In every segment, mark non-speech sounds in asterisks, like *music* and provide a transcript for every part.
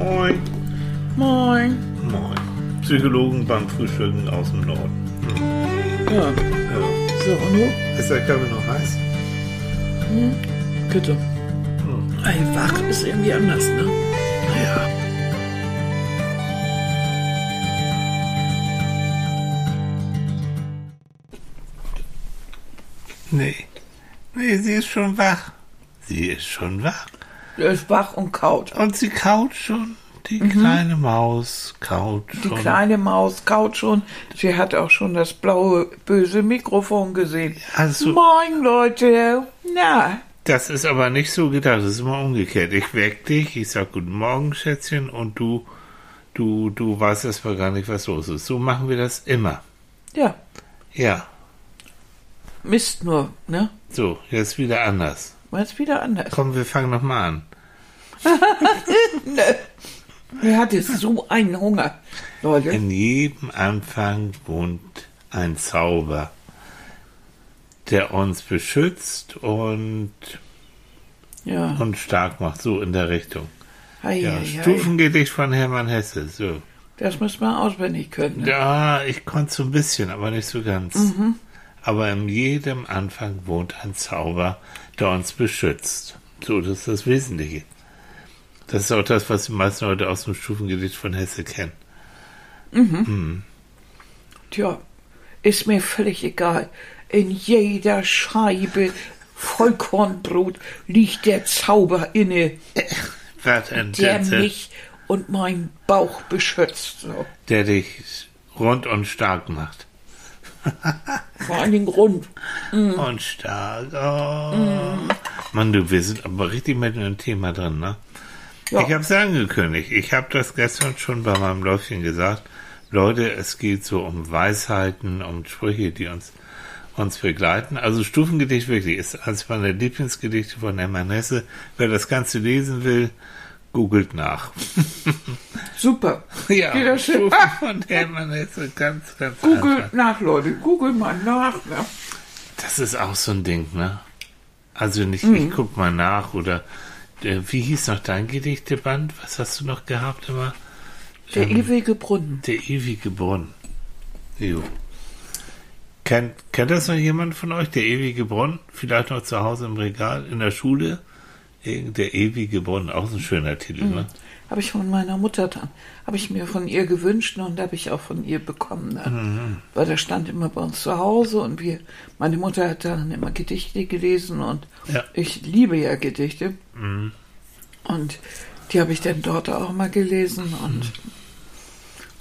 Moin. Moin. Moin. Psychologen beim Frühstücken aus dem Norden. Ja. Ja. So, und du? Ist der Kaffee noch heiß? Bitte. Ey, wach ist irgendwie anders, ne? Ja. Nee. Nee, sie ist schon wach. Sie ist schon wach. Ist wach und kaut. Und sie kaut schon. Die kleine Maus kaut Die schon. kleine Maus kaut schon. Sie hat auch schon das blaue, böse Mikrofon gesehen. Also- Moin, Leute. Na, Das ist aber nicht so gedacht, das ist immer umgekehrt. Ich weck dich, ich sag Guten Morgen, Schätzchen, und du, du, du weißt erstmal gar nicht, was los ist. So machen wir das immer. ja, Ja, Mist nur, ne? so, jetzt wieder anders. Jetzt wieder anders. Komm, wir fangen nochmal an. *laughs* Er hatte so einen Hunger, Leute. In jedem Anfang wohnt ein Zauber, der uns beschützt und, Ja. und stark macht, so in der Richtung. Hei, Ja, hei, hei. Stufengedicht von Hermann Hesse, so. Das muss man auswendig können. Ne? Ja, ich konnte so ein bisschen, aber nicht so ganz. Aber in jedem Anfang wohnt ein Zauber, der uns beschützt. So, das ist das Wesentliche. Das ist auch das, was die meisten Leute aus dem Stufengedicht von Hesse kennen. Tja, ist mir völlig egal. In jeder Scheibe Vollkornbrot liegt der Zauber inne, *laughs* der mich und meinen Bauch beschützt. So. der dich rund und stark macht. *laughs* Vor allen Dingen rund. Und stark. Oh. Mann, du, wir sind aber richtig mit einem Thema drin, ne? Ja. Ich habe es angekündigt. Ich habe das gestern schon bei meinem Läufchen gesagt. Leute, es geht so um Weisheiten, um Sprüche, die uns, uns begleiten. Also Stufengedicht wirklich ist eines meiner Lieblingsgedichte von Hermann Hesse. Wer das Ganze lesen will, googelt nach. *laughs* Super. ja, Geht das schön? Stufen von Hermann Hesse, ganz, ganz Google einfach. nach, Leute. Google mal nach. Ne? Das ist auch so ein Ding, ne? Also nicht, Mhm. ich guck mal nach oder wie hieß noch dein Gedichteband? Was hast du noch gehabt immer? Der Ähm, ewige Brunnen. Der ewige Brunnen. Jo. Kennt, kennt das noch jemand von euch? Der ewige Brunnen? Vielleicht noch zu Hause im Regal, in der Schule? Irgend- Der ewige Brunnen, auch so ein schöner Titel, ne? Habe ich von meiner Mutter dann. Habe ich mir von ihr gewünscht und habe ich auch von ihr bekommen. Ne? Mhm. Weil der stand immer bei uns zu Hause und wir, meine Mutter hat dann immer Gedichte gelesen und Ja. ich liebe ja Gedichte. Mhm. Und die habe ich dann dort auch mal gelesen und Mhm.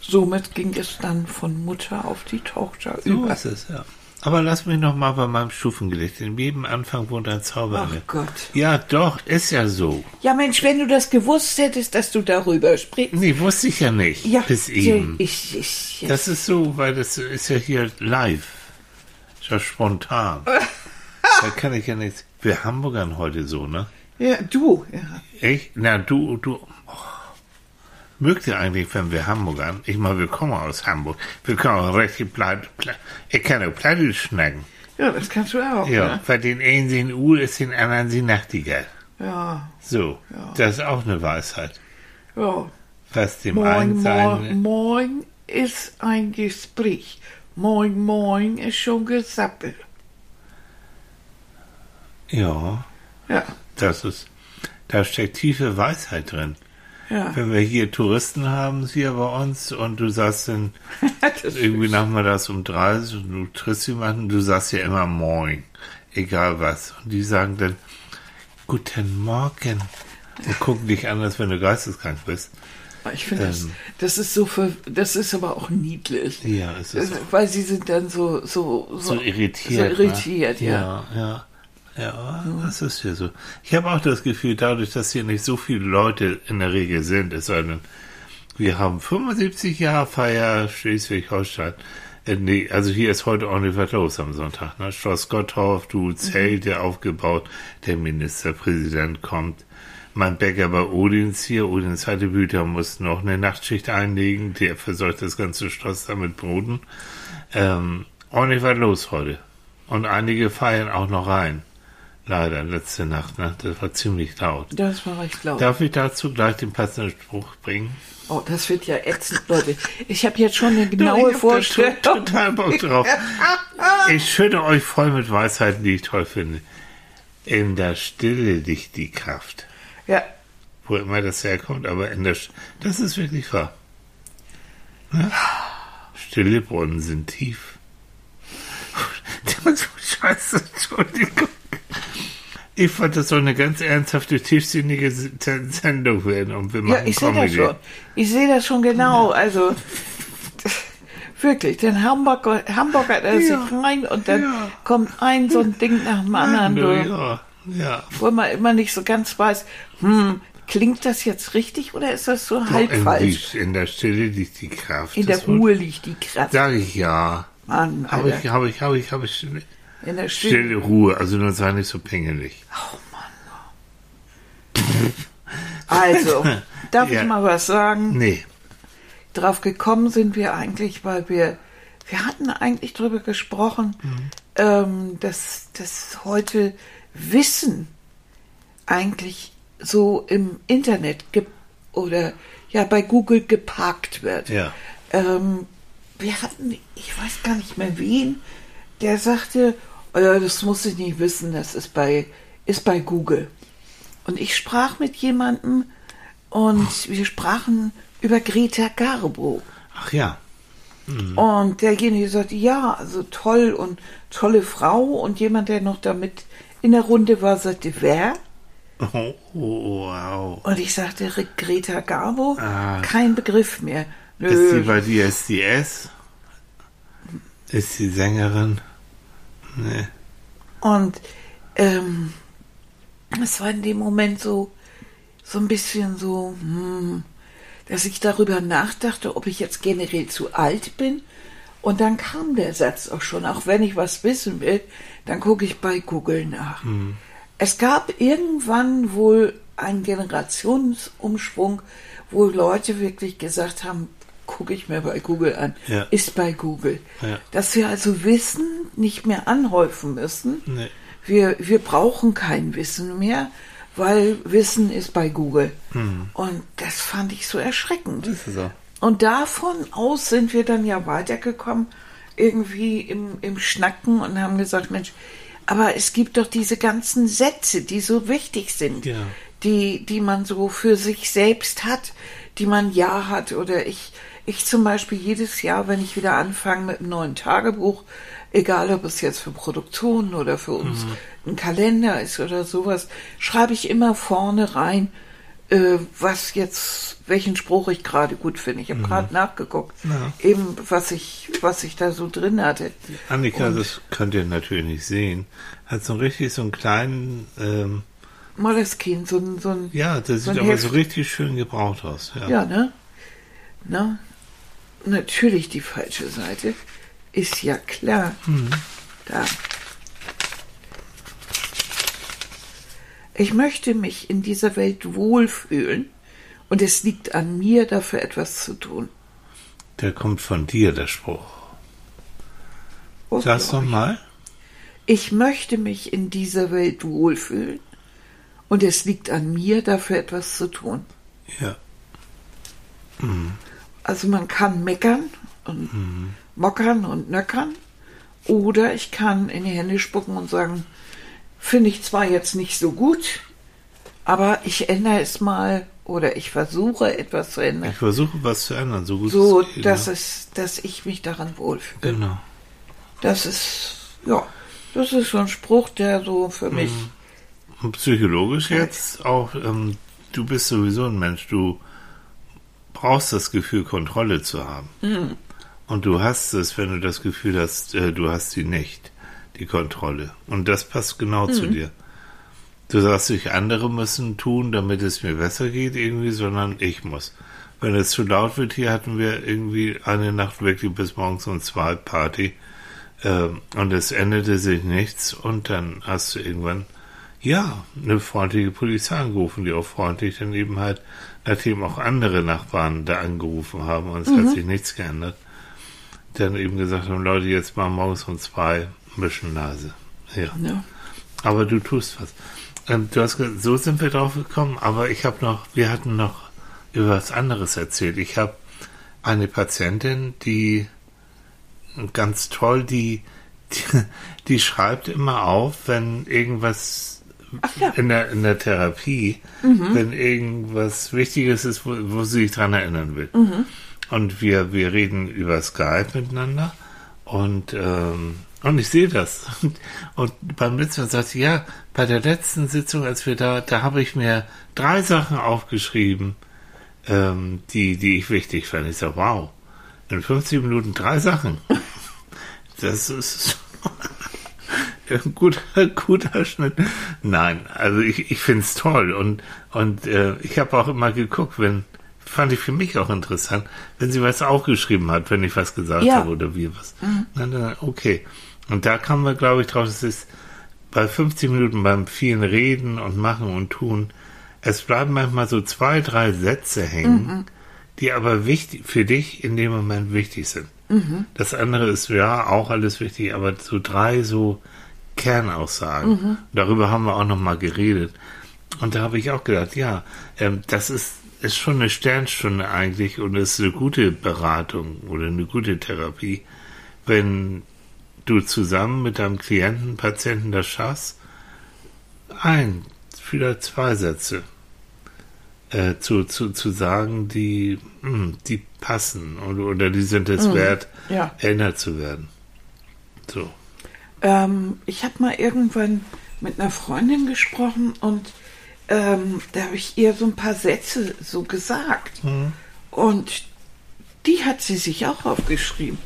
somit ging es dann von Mutter auf die Tochter So über. ist es, ja. Aber lass mich noch mal bei meinem Stufengedicht. In jedem Anfang wohnt ein Zauber. Ach. Gott. Ja, doch, ist ja so. Ja Mensch, wenn du das gewusst hättest, dass du darüber sprichst. Nee, wusste ich ja nicht. Ja, bis eben. ich, ich, Das ist so, weil das ist ja hier live. Ist ja spontan. *laughs* da kann ich ja nichts. Wir Hamburgern heute so, ne? ja, du, ja. Ich? Na, du, du. Mögt ihr eigentlich, wenn wir Hamburgern, ich meine, wir kommen aus Hamburg, wir können auch richtig platt, ich kann auch platt schnacken. Ja, das kannst du auch. Ja, Ne? bei den einen sind Uhr, ist den anderen sie Nachtigall. Ja, So, das ist auch eine Weisheit. ja. Was dem Moin, einen sein... moin, moin ist ein Gespräch. Moin, moin ist schon gesappelt. Ja, Ja, das ist, da steckt tiefe Weisheit drin. Ja. Wenn wir hier Touristen haben, hier bei uns, und du sagst dann *laughs* das irgendwie nachmittags um drei, und du triffst jemanden, du sagst ja immer Moin, egal was. Und die sagen dann, Guten Morgen. Und gucken dich an, als wenn du geisteskrank bist. ich finde, das, ähm, das ist so, ver, das ist aber auch niedlich. Ja, es ist Weil sie sind dann so, so, so irritiert. So irritiert, ne? ja. Ja, ja. Ja, das ist ja so. Ich habe auch das Gefühl, dadurch, dass hier nicht so viele Leute in der Regel sind, es sei denn, wir haben 75 Jahre Feier Schleswig-Holstein. Äh, nee, also hier ist heute ordentlich was los am Sonntag. Ne? Schloss Gotthof, du Zelte aufgebaut, der Ministerpräsident kommt. Mein Bäcker bei Odins hier, Odins Haltebüter muss noch eine Nachtschicht einlegen, der versorgt das ganze Schloss da mit Broten. Ähm, ordentlich was los heute. Und einige feiern auch noch rein. Leider, letzte Nacht. Ne? Das war ziemlich laut. Das war recht laut. Darf ich dazu gleich den passenden Spruch bringen? Oh, das wird ja ätzend, Leute. Ich habe jetzt schon eine *laughs* genaue Vorstellung. to- Total Bock drauf. *laughs* Ich schütte euch voll mit Weisheiten, die ich toll finde. In der Stille liegt die Kraft. Ja, Wo immer das herkommt, aber in der Sch das ist wirklich wahr. Ne? Stille Brunnen sind tief. *laughs* Scheiße, Entschuldigung. Ich fand das soll eine ganz ernsthafte, tiefsinnige Sendung werden und wir ja, machen ich sehe das schon. Ich sehe das schon genau. Also *laughs* wirklich, den Hamburger, Hamburger der Ja, sich rein und dann ja. kommt ein so ein Ding nach dem anderen, Ja, du, ja, ja. wo man immer nicht so ganz weiß, hm, klingt das jetzt richtig oder ist das so halb in, falsch? in der Stille liegt die Kraft. In der Das Wort Ruhe liegt die Kraft. Sag ich ja. Mann, Habe ich, habe ich, habe ich, habe ich. In der Stille. Stille Ruhe, also nur sei nicht so pingelig. Also, *laughs* darf Ja. ich mal was sagen? Nee. Drauf gekommen sind wir eigentlich, weil wir, wir hatten eigentlich drüber gesprochen, ähm, dass, dass heute Wissen eigentlich so im Internet gibt oder ja bei Google geparkt wird. Ja. Ähm, wir hatten, ich weiß gar nicht mehr wen, der sagte, oh ja, das muss ich nicht wissen, das ist bei, ist bei Google. Und ich sprach mit jemandem und wir sprachen über Greta Garbo. Ach ja. Und derjenige sagte, ja, also toll und tolle Frau. Und jemand, der noch damit in der Runde war, sagte, wer? Oh, wow. Und ich sagte, Re- Greta Garbo, Ah. kein Begriff mehr. Ist sie Nö, bei DSDS? Ist sie Sängerin? Nee. Und ähm, es war in dem Moment so, so ein bisschen so, hm, dass ich darüber nachdachte, ob ich jetzt generell zu alt bin. Und dann kam der Satz auch schon, auch wenn ich was wissen will, dann gucke ich bei Google nach. Es gab irgendwann wohl einen Generationsumschwung, wo Leute wirklich gesagt haben, gucke ich mir bei Google an, Ja. ist bei Google. Ja. Dass wir also Wissen nicht mehr anhäufen müssen. Nee. Wir, wir brauchen kein Wissen mehr, weil Wissen ist bei Google. Und das fand ich so erschreckend. Das ist so. Und davon aus sind wir dann ja weitergekommen, irgendwie im, im Schnacken und haben gesagt, Mensch, aber es gibt doch diese ganzen Sätze, die so wichtig sind, Ja. die, die man so für sich selbst hat, die man ja hat. Oder ich, ich zum Beispiel jedes Jahr, wenn ich wieder anfange mit einem neuen Tagebuch, egal ob es jetzt für Produktionen oder für uns ein Kalender ist oder sowas, schreibe ich immer vorne rein, äh, was jetzt, welchen Spruch ich gerade gut finde. Ich habe gerade nachgeguckt, Ja. eben was ich, was ich da so drin hatte. Annika, Und- das könnt ihr natürlich nicht sehen, hat so richtig so einen kleinen, ähm, Moleskine, so ein, so ein, ja, das So sieht aber Heft. so richtig schön gebraucht aus. Ja. ja, ne? Ne? Natürlich die falsche Seite, ist ja klar. Da. Ich möchte mich in dieser Welt wohlfühlen und es liegt an mir, dafür etwas zu tun. Der kommt von dir, der Spruch. Oh, Sag's doch ich. mal. Ich möchte mich in dieser Welt wohlfühlen und es liegt an mir, dafür etwas zu tun. Ja. Also man kann meckern und mockern und nöckern oder ich kann in die Hände spucken und sagen, finde ich zwar jetzt nicht so gut, aber ich ändere es mal oder ich versuche etwas zu ändern, Ich versuche was zu ändern, so gut so es geht. dass ne? es, dass ich mich daran wohlfühle. Genau. Das ist, ja, das ist so ein Spruch, der so für mich, Und psychologisch jetzt auch, ähm, du bist sowieso ein Mensch, du brauchst das Gefühl, Kontrolle zu haben. Und du hast es, wenn du das Gefühl hast, äh, du hast sie nicht, die Kontrolle. Und das passt genau zu dir. Du sagst nicht, andere müssen tun, damit es mir besser geht irgendwie, sondern ich muss. Wenn es zu laut wird, hier hatten wir irgendwie eine Nacht wirklich bis morgens um zwei Party ähm, und es änderte sich nichts und dann hast du irgendwann ja, eine freundliche Polizei angerufen, die auch freundlich dann eben halt, nachdem auch andere Nachbarn da angerufen haben und es hat sich nichts geändert, dann eben gesagt haben, Leute, jetzt mal morgens um zwei ein bisschen Nase. Ja. ne? Aber du tust was. Ähm, du hast gesagt, so sind wir drauf gekommen, aber ich habe noch, wir hatten noch über was anderes erzählt. Ich habe eine Patientin, die ganz toll, die, die, *laughs* die schreibt immer auf, wenn irgendwas ja. in, der, in der Therapie, wenn irgendwas Wichtiges ist, wo, wo sie sich dran erinnern will. Und wir, wir reden über Skype miteinander und, ähm, und ich sehe das. Und, *laughs* und beim letzten Mal sagt sie, ja, bei der letzten Sitzung, als wir da, da habe ich mir drei Sachen aufgeschrieben, ähm, die, die ich wichtig fand. Ich sage, wow, in 50 Minuten drei Sachen. *laughs* Das ist *laughs* guter, guter Schnitt. Nein, also ich, ich finde es toll und, und äh, ich habe auch immer geguckt, wenn, fand ich für mich auch interessant, wenn sie was aufgeschrieben hat, wenn ich was gesagt Ja. habe oder wir was. Dann, dann, okay. Und da kamen wir, glaube ich, drauf, es ist bei 50 Minuten beim vielen Reden und Machen und Tun, es bleiben manchmal so zwei, drei Sätze hängen, die aber wichtig für dich in dem Moment wichtig sind. Das andere ist ja auch alles wichtig, aber so drei so Kernaussagen. Darüber haben wir auch noch mal geredet. Und da habe ich auch gedacht, ja, ähm, das ist, ist schon eine Sternstunde eigentlich und ist eine gute Beratung oder eine gute Therapie, wenn du zusammen mit deinem Klienten, Patienten das schaffst, ein, vielleicht zwei Sätze äh, zu, zu, zu sagen, die, mh, die passen oder, oder die sind es wert, ja. erinnert zu werden. So. Ähm, ich habe mal irgendwann mit einer Freundin gesprochen und ähm, da habe ich ihr so ein paar Sätze so gesagt. Und die hat sie sich auch aufgeschrieben.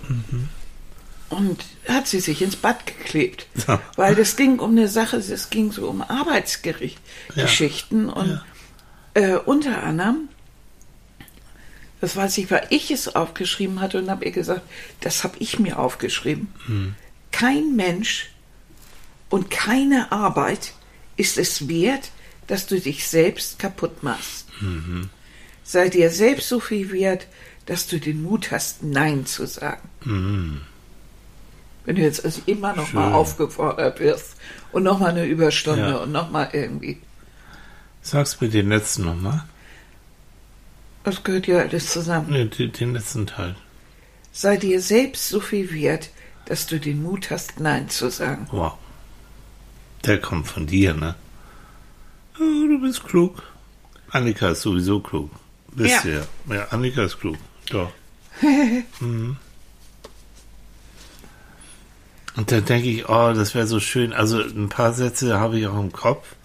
Und hat sie sich ins Bad geklebt. Ja. Weil das ging um eine Sache, es ging so um Arbeitsgericht, Ja. Und äh, unter anderem, das weiß ich, weil ich es aufgeschrieben hatte und habe ihr gesagt, das habe ich mir aufgeschrieben. Kein Mensch und keine Arbeit ist es wert, dass du dich selbst kaputt machst. Sei dir selbst so viel wert, dass du den Mut hast, Nein zu sagen. Wenn du jetzt also immer noch mal Schön. aufgefordert wirst und noch mal eine Überstunde Ja. und noch mal irgendwie. Sag's mir den letzten nochmal. Das gehört ja alles zusammen. Den, den letzten Teil. Sei dir selbst so viel wert, dass du den Mut hast, Nein zu sagen. Wow. Der kommt von dir, ne? Oh, du bist klug. Annika ist sowieso klug. Wisst Ja. ihr? Ja, Annika ist klug. Doch. *laughs* mhm. Und dann denke ich, oh, das wäre so schön. Also ein paar Sätze habe ich auch im Kopf.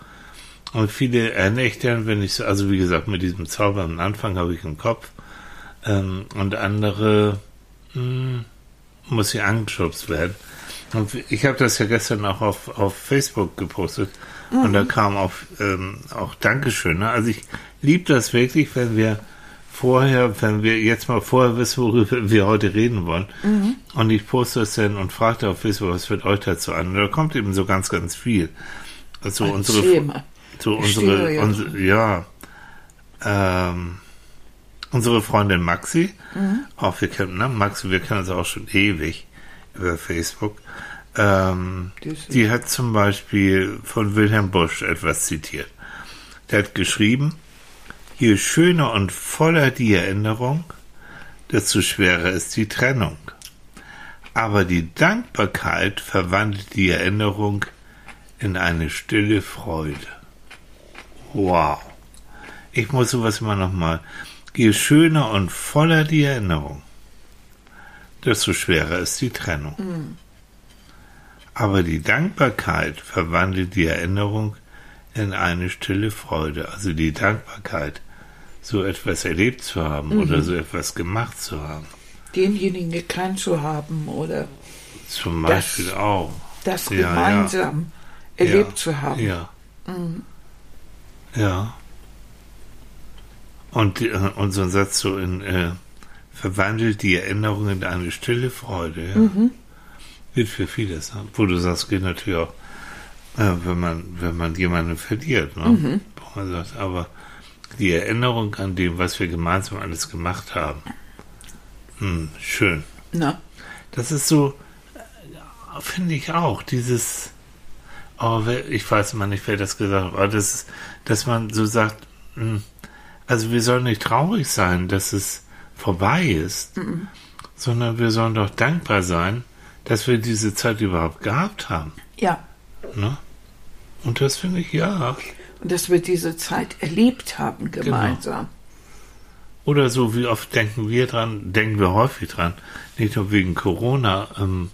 Und viele dann, wenn ich so, also wie gesagt, mit diesem Zauber am Anfang habe ich im Kopf. Ähm, und andere mh, muss ich angeschubst werden. Und ich habe das ja gestern auch auf, auf Facebook gepostet. Und da kam auch, ähm, auch Dankeschön. Ne? Also ich liebe das wirklich, wenn wir vorher, wenn wir jetzt mal vorher wissen, worüber wir heute reden wollen. Und ich poste es dann und fragte auf Facebook, was wird euch dazu an? Und da kommt eben so ganz, ganz viel. Also Ein unsere, Thema. so unsere, unsere ja, ähm, unsere Freundin Maxi, auch wir kennen, ne, Maxi, wir kennen uns auch schon ewig über Facebook. Ähm, die hat zum Beispiel von Wilhelm Busch etwas zitiert. Der hat geschrieben, je schöner und voller die Erinnerung, desto schwerer ist die Trennung. Aber die Dankbarkeit verwandelt die Erinnerung in eine stille Freude. Wow. Ich muss sowas immer nochmal. Je schöner und voller die Erinnerung, desto schwerer ist die Trennung. Aber die Dankbarkeit verwandelt die Erinnerung in eine stille Freude. Also die Dankbarkeit, so etwas erlebt zu haben oder so etwas gemacht zu haben. Denjenigen gekannt zu haben oder Zum Das- Beispiel auch. das Ja, ja. gemeinsam erlebt ja. zu haben. Ja. Ja. Und, äh, ein Satz so in, äh, verwandelt die Erinnerung in eine stille Freude. Ja. Mhm. Gilt für vieles. Ne? Wo du sagst, geht natürlich auch, äh, wenn man, wenn man jemanden verliert. Ne? Mhm. Wo man sagt, aber die Erinnerung an dem, was wir gemeinsam alles gemacht haben. Hm, schön. Na, Das ist so, finde ich auch, dieses, oh, ich weiß mal nicht, wer das gesagt hat, aber das ist, dass man so sagt, mh, also wir sollen nicht traurig sein, dass es vorbei ist, Mhm. sondern wir sollen doch dankbar sein, dass wir diese Zeit überhaupt gehabt haben. Ja. Ne? Und das finde ich ja. Und dass wir diese Zeit erlebt haben gemeinsam. Oder so, wie oft denken wir dran, denken wir häufig dran, nicht nur wegen Corona, ähm,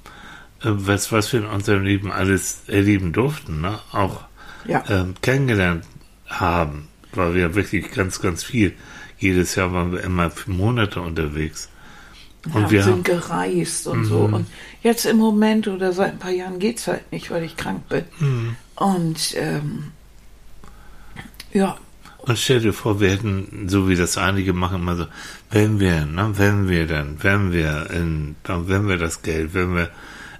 äh, was, was wir in unserem Leben alles erleben durften, ne? auch Ja. ähm, kennengelernt haben, weil wir wirklich ganz, ganz viel, jedes Jahr waren wir immer für Monate unterwegs. Und ja, wir sind haben, Mhm. gereist und so. Und jetzt im Moment oder seit ein paar Jahren geht's halt nicht, weil ich krank bin. Mhm. Und ähm, ja, und stell dir vor, wir hätten, so wie das einige machen, immer so, wenn wir, ne, wenn wir dann, wenn wir in, dann, wenn wir das Geld, wenn wir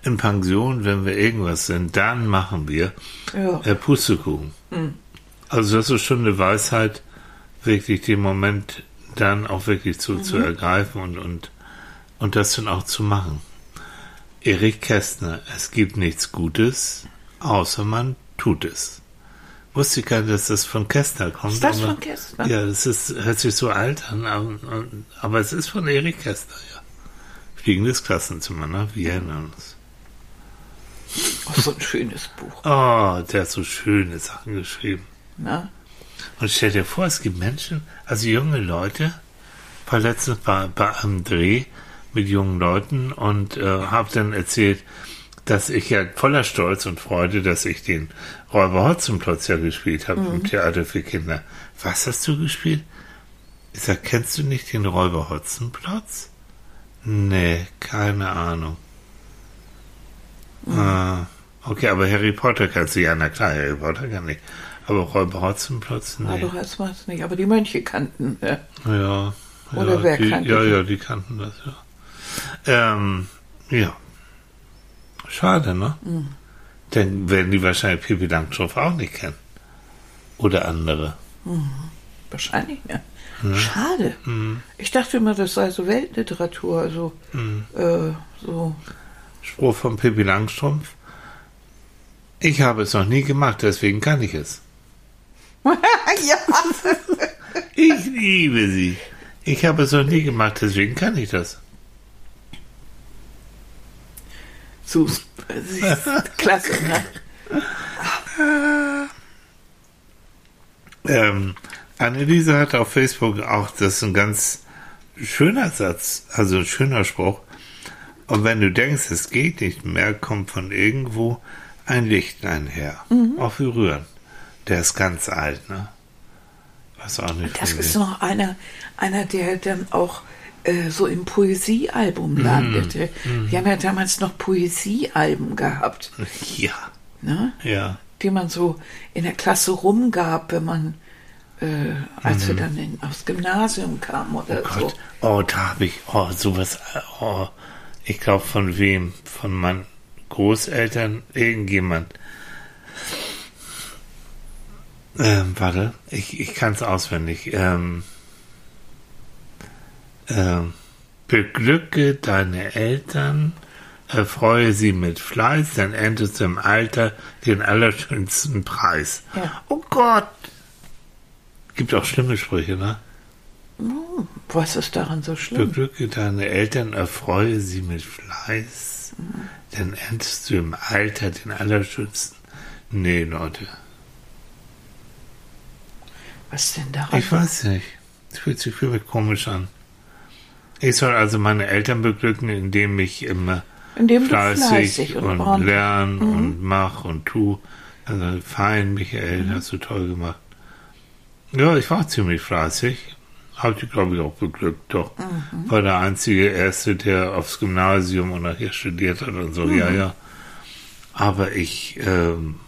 in Pension, wenn wir irgendwas sind, dann machen wir ja, äh, Pustekuchen. Also das ist schon eine Weisheit, wirklich den Moment dann auch wirklich zu, zu ergreifen und, und, und das dann auch zu machen. Erich Kästner, es gibt nichts Gutes, außer man tut es. Wusste ich gar nicht, dass das von Kästner kommt. Ist das aber- von Kästner? Ja, das ist, hört sich so alt an, aber, aber es ist von Erich Kästner, ja. Fliegendes Klassenzimmer, ne? Wir erinnern uns. oh, so ein schönes Buch. Oh, der hat so schöne Sachen geschrieben. Ne? Und stell dir vor, es gibt Menschen, also junge Leute, war letztens bei, bei einem Dreh mit jungen Leuten und äh, habe dann erzählt, dass ich ja voller Stolz und Freude, dass ich den Räuber Hotzenplotz ja gespielt habe im Theater für Kinder. Was hast du gespielt? Ich sag, kennst du nicht den Räuber Hotzenplotz? Nee, keine Ahnung. Ah, okay, aber Harry Potter kannst du ja, na klar, Harry Potter kann ich. Aber Räuber Hotzenplotz, nee. Aber das weiß nicht. Aber die Mönche kannten. äh, Ja. Oder ja, wer die, kannte Ja, die? ja, die kannten das, ja. Ähm, ja. Schade, ne? Mhm. Dann werden die wahrscheinlich Pippi Langstrumpf auch nicht kennen. Oder andere. Wahrscheinlich, ja. Schade. Ich dachte immer, das sei so Weltliteratur. Also, äh, so. Spruch von Pippi Langstrumpf. Ich habe es noch nie gemacht, deswegen kann ich es. *laughs* ja. Ich liebe sie. Ich habe es noch nie gemacht, deswegen kann ich das. So, klasse, ne? *laughs* Ähm, Anneliese hat auf Facebook auch, das ist ein ganz schöner Satz, also ein schöner Spruch. Und wenn du denkst, es geht nicht mehr, kommt von irgendwo ein Lichtlein her. Auch wie rühren. Der ist ganz alt, ne? Was auch nicht Das ist noch einer, einer, der dann auch äh, so im Poesiealbum landete. Wir haben ja damals noch Poesiealben gehabt, *laughs* Ja, ne? ja. die man so in der Klasse rumgab, wenn man, äh, als wir dann in, aufs Gymnasium kamen oder so. Gott, oh, da habe ich, oh, sowas, oh, ich glaube von wem? Von meinen Großeltern, irgendjemand. Ähm, warte, ich, ich kann es auswendig. Ähm, ähm, beglücke deine Eltern, erfreue sie mit Fleiß, dann erntest du im Alter den allerschönsten Preis. Ja. Oh Gott! Gibt auch schlimme Sprüche, ne? Was ist daran so schlimm? Beglücke deine Eltern, erfreue sie mit Fleiß, dann erntest du im Alter den Allerschönsten. Nee, Leute, Was denn daran? ich weiß nicht. Es fühlt sich für mich komisch an. Ich soll also meine Eltern beglücken, indem ich immer Indem fleißig, fleißig und und, lerne und mach und tu. Also fein, Michael, hast du toll gemacht. Ja, ich war ziemlich fleißig. Hab die, glaube ich, auch beglückt, doch. War der einzige Erste, der aufs Gymnasium und nachher studiert hat und so, ja, ja. Aber ich ähm,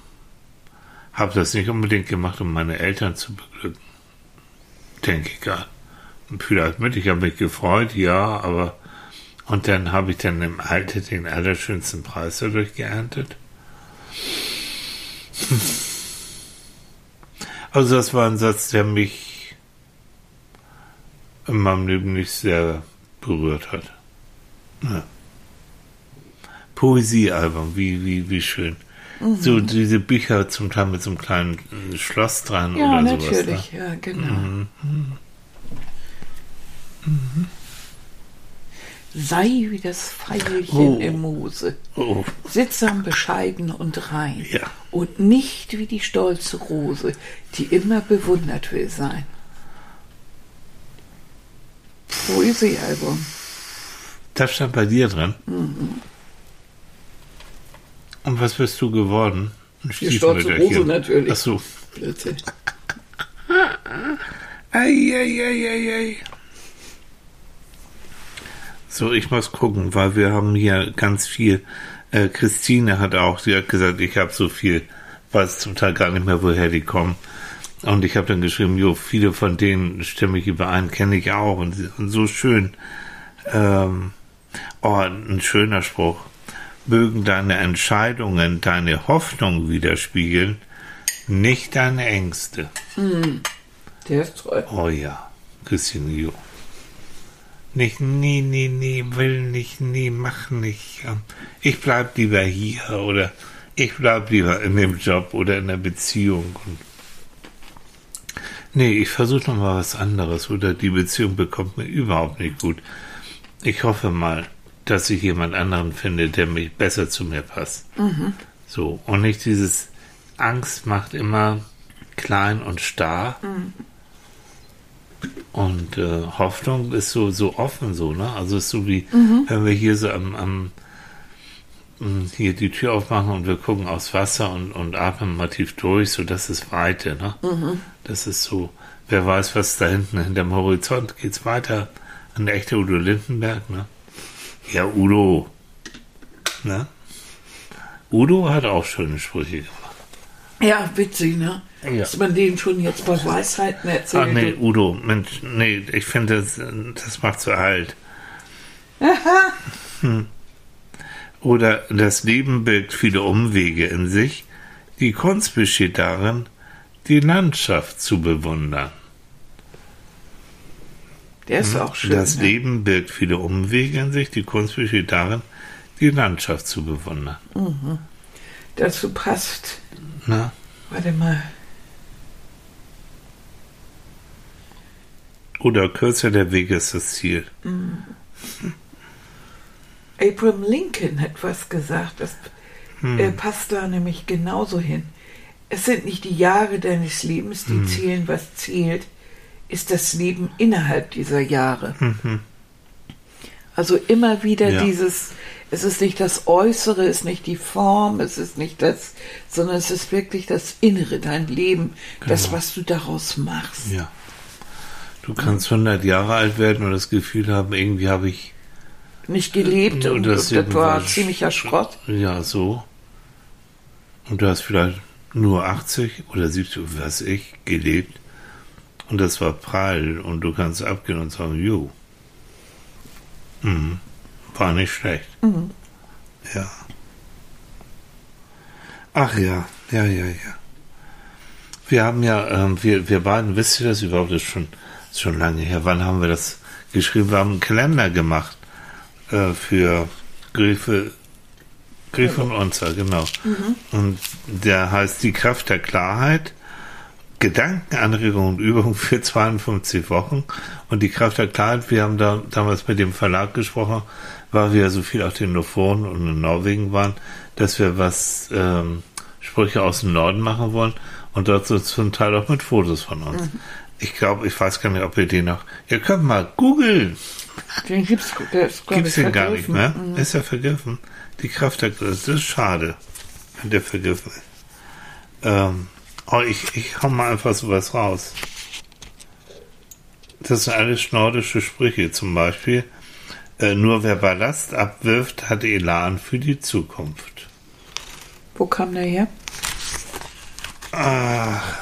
habe das nicht unbedingt gemacht, um meine Eltern zu beglücken. Denke ich gar. Und Vielleicht mit, ich habe mich gefreut, ja, aber und dann habe ich dann im Alter den allerschönsten Preis dadurch geerntet. *laughs* Also das war ein Satz, der mich in meinem Leben nicht sehr berührt hat. Ja. Poesiealbum, wie, wie, wie schön. So diese Bücher zum Teil mit so einem kleinen äh, Schloss dran Ja, oder sowas. Ne? natürlich, ja, genau. Sei wie das Veilchen Oh. im Moose, Oh, sittsam, bescheiden und rein, Ja. und nicht wie die stolze Rose, die immer bewundert will sein. Poesiealbum. das stand bei dir drin. Mhm. Und was bist du geworden? Die Stiefmütterchen. Rose natürlich. Ach so. Eieieiei. So, ich muss gucken, weil wir haben hier ganz viel. Äh, Christine hat auch, sie hat gesagt, ich habe so viel, weiß zum Teil gar nicht mehr, woher die kommen. Und ich habe dann geschrieben, jo, viele von denen stimme ich überein, kenne ich auch und, und so schön. Ähm, oh, ein schöner Spruch. Mögen deine Entscheidungen deine Hoffnung widerspiegeln, nicht deine Ängste. Der ist toll. Oh ja, Christine Jo. Nicht, nie, nie, nie, will nicht, nie, mach nicht. Ich bleib lieber hier oder ich bleib lieber in dem Job oder in der Beziehung. Nee, ich versuche noch mal was anderes oder die Beziehung bekommt mir überhaupt nicht gut. Ich hoffe mal, dass ich jemand anderen finde, der mich besser zu mir passt. So, und nicht dieses Angst macht immer klein und starr. Und äh, Hoffnung ist so, so offen so, ne? Also ist so wie, wenn wir hier so am, am m, hier die Tür aufmachen und wir gucken aufs Wasser und, und atmen mal tief durch, so das ist Weite, ne? Das ist so, wer weiß, was da hinten hinterm Horizont geht's weiter an der echte Udo Lindenberg, ne? Ja, Udo. Ne? Udo hat auch schöne Sprüche gemacht. Ja, witzig, ne? Ja. Dass man denen schon jetzt bei Weisheiten erzählt. Ach nee, Udo, Mensch, nee, ich finde, das, das macht so alt. *laughs* Hm. Oder das Leben birgt viele Umwege in sich. Die Kunst besteht darin, die Landschaft zu bewundern. Der ist auch schön. Das ne? Leben birgt viele Umwege in sich. Die Kunst besteht darin, die Landschaft zu bewundern. Dazu passt, Na? warte mal, Oder kürzer der Weg ist das Ziel. Abraham Lincoln hat was gesagt, das Hm. äh, passt da nämlich genauso hin. Es sind nicht die Jahre deines Lebens, die Hm. zählen, was zählt, ist das Leben innerhalb dieser Jahre. Also immer wieder Mhm. Ja. dieses, es ist nicht das Äußere, es ist nicht die Form, es ist nicht das, sondern es ist wirklich das Innere, dein Leben, das, Genau. was du daraus machst. Ja. Du kannst 100 Jahre alt werden und das Gefühl haben, irgendwie habe ich Nicht gelebt Nur und, das das war ziemlicher Schrott. Ja, so. Und du hast vielleicht nur 80 oder 70, was weiß ich, gelebt. Und das war prall. Und du kannst abgehen und sagen, jo. Mhm. War nicht schlecht. Ja. Ach ja, ja, ja, ja. Wir haben ja, ähm, wir, wir beiden, wisst ihr das überhaupt? Das ist schon, ist schon lange her. Wann haben wir das geschrieben? Wir haben einen Kalender gemacht äh, für Griffe, Griff und Unzer, genau. Und der heißt Die Kraft der Klarheit. Gedankenanregung und Übung *laughs* für 52 Wochen. Und die Kraft der Klarheit, wir haben da damals mit dem Verlag gesprochen, weil wir so viel auf den Lofoten und in Norwegen waren, dass wir was ähm, Sprüche aus dem Norden machen wollen und dort so zum Teil auch mit Fotos von uns. Ich glaube, ich weiß gar nicht, ob ihr den noch. Ihr könnt mal googeln. Den gibt's, der Gibt's den gar nicht mehr? Ist er vergriffen? Die Kraft der Das ist schade, wenn der vergriffen ist. Ähm, oh, ich, ich hau mal einfach sowas raus. Das sind alles nordische Sprüche, zum Beispiel. Äh, nur wer Ballast abwirft, hat Elan für die Zukunft. Wo kam der her? Ach,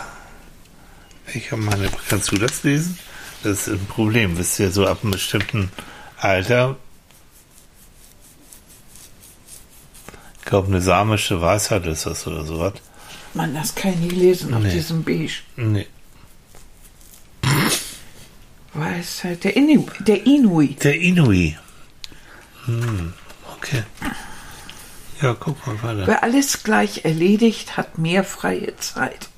ich habe meine. Kannst du das lesen? Das ist ein Problem. Wisst ihr, so ab einem bestimmten Alter. Ich glaube, eine samische Weisheit ist das oder sowas. Mann, das kann ich nie lesen auf Nee. diesem Beige. Nee. Weisheit, der, Inu, der Inuit. Der Inui. Hm, okay. Ja, guck mal weiter. Wer alles gleich erledigt, hat mehr freie Zeit.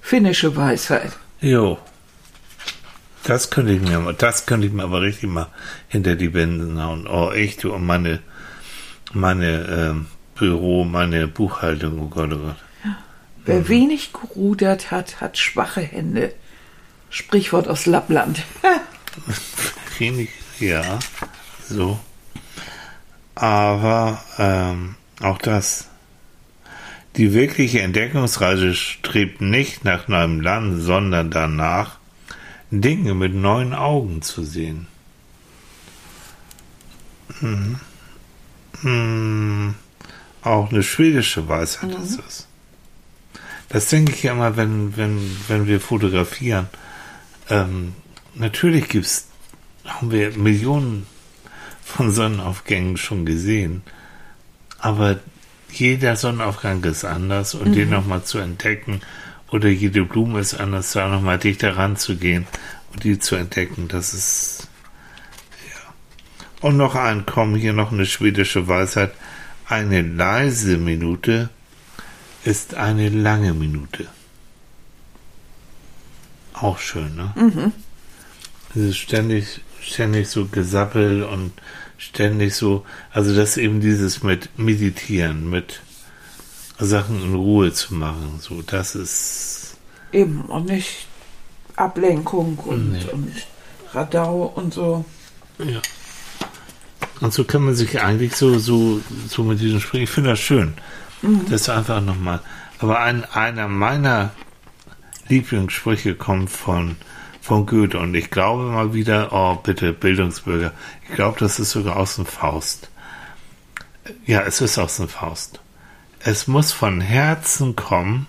Finnische Weisheit. Jo. Das könnte ich mir, das könnte ich mir aber richtig mal hinter die Wände hauen. Oh, echt, du, und meine, meine ähm, Büro, meine Buchhaltung, oh Gott, oh Gott. Wer wenig gerudert hat, hat schwache Hände. Sprichwort aus Lappland. Wenig, ja, so. Aber ähm, auch das. Die wirkliche Entdeckungsreise strebt nicht nach neuem Land, sondern danach, Dinge mit neuen Augen zu sehen. Hm. Hm. Auch eine schwedische Weisheit ist das. Das denke ich ja immer, wenn, wenn, wenn wir fotografieren. Ähm, natürlich gibt's, haben wir Millionen von Sonnenaufgängen schon gesehen. Aber jeder Sonnenaufgang ist anders und den nochmal zu entdecken oder jede Blume ist anders, da nochmal dichter ranzugehen und die zu entdecken, das ist, ja. Und noch ein, komm, hier noch eine schwedische Weisheit. Eine leise Minute ist eine lange Minute. Auch schön, ne? Mhm. Dieses ständig, ständig so Gesappel und ständig so, also das eben dieses mit Meditieren, mit Sachen in Ruhe zu machen, so, das ist, Eben, und nicht Ablenkung und, Nee. und Radau und so. ja. Und so kann man sich eigentlich so, so, so mit diesem Springen, ich finde das schön. Das ist einfach nochmal. Aber ein, einer meiner Lieblingssprüche kommt von, von Goethe und ich glaube mal wieder, oh bitte, Bildungsbürger, ich glaube, das ist sogar aus dem Faust. Ja, es ist aus dem Faust. Es muss von Herzen kommen,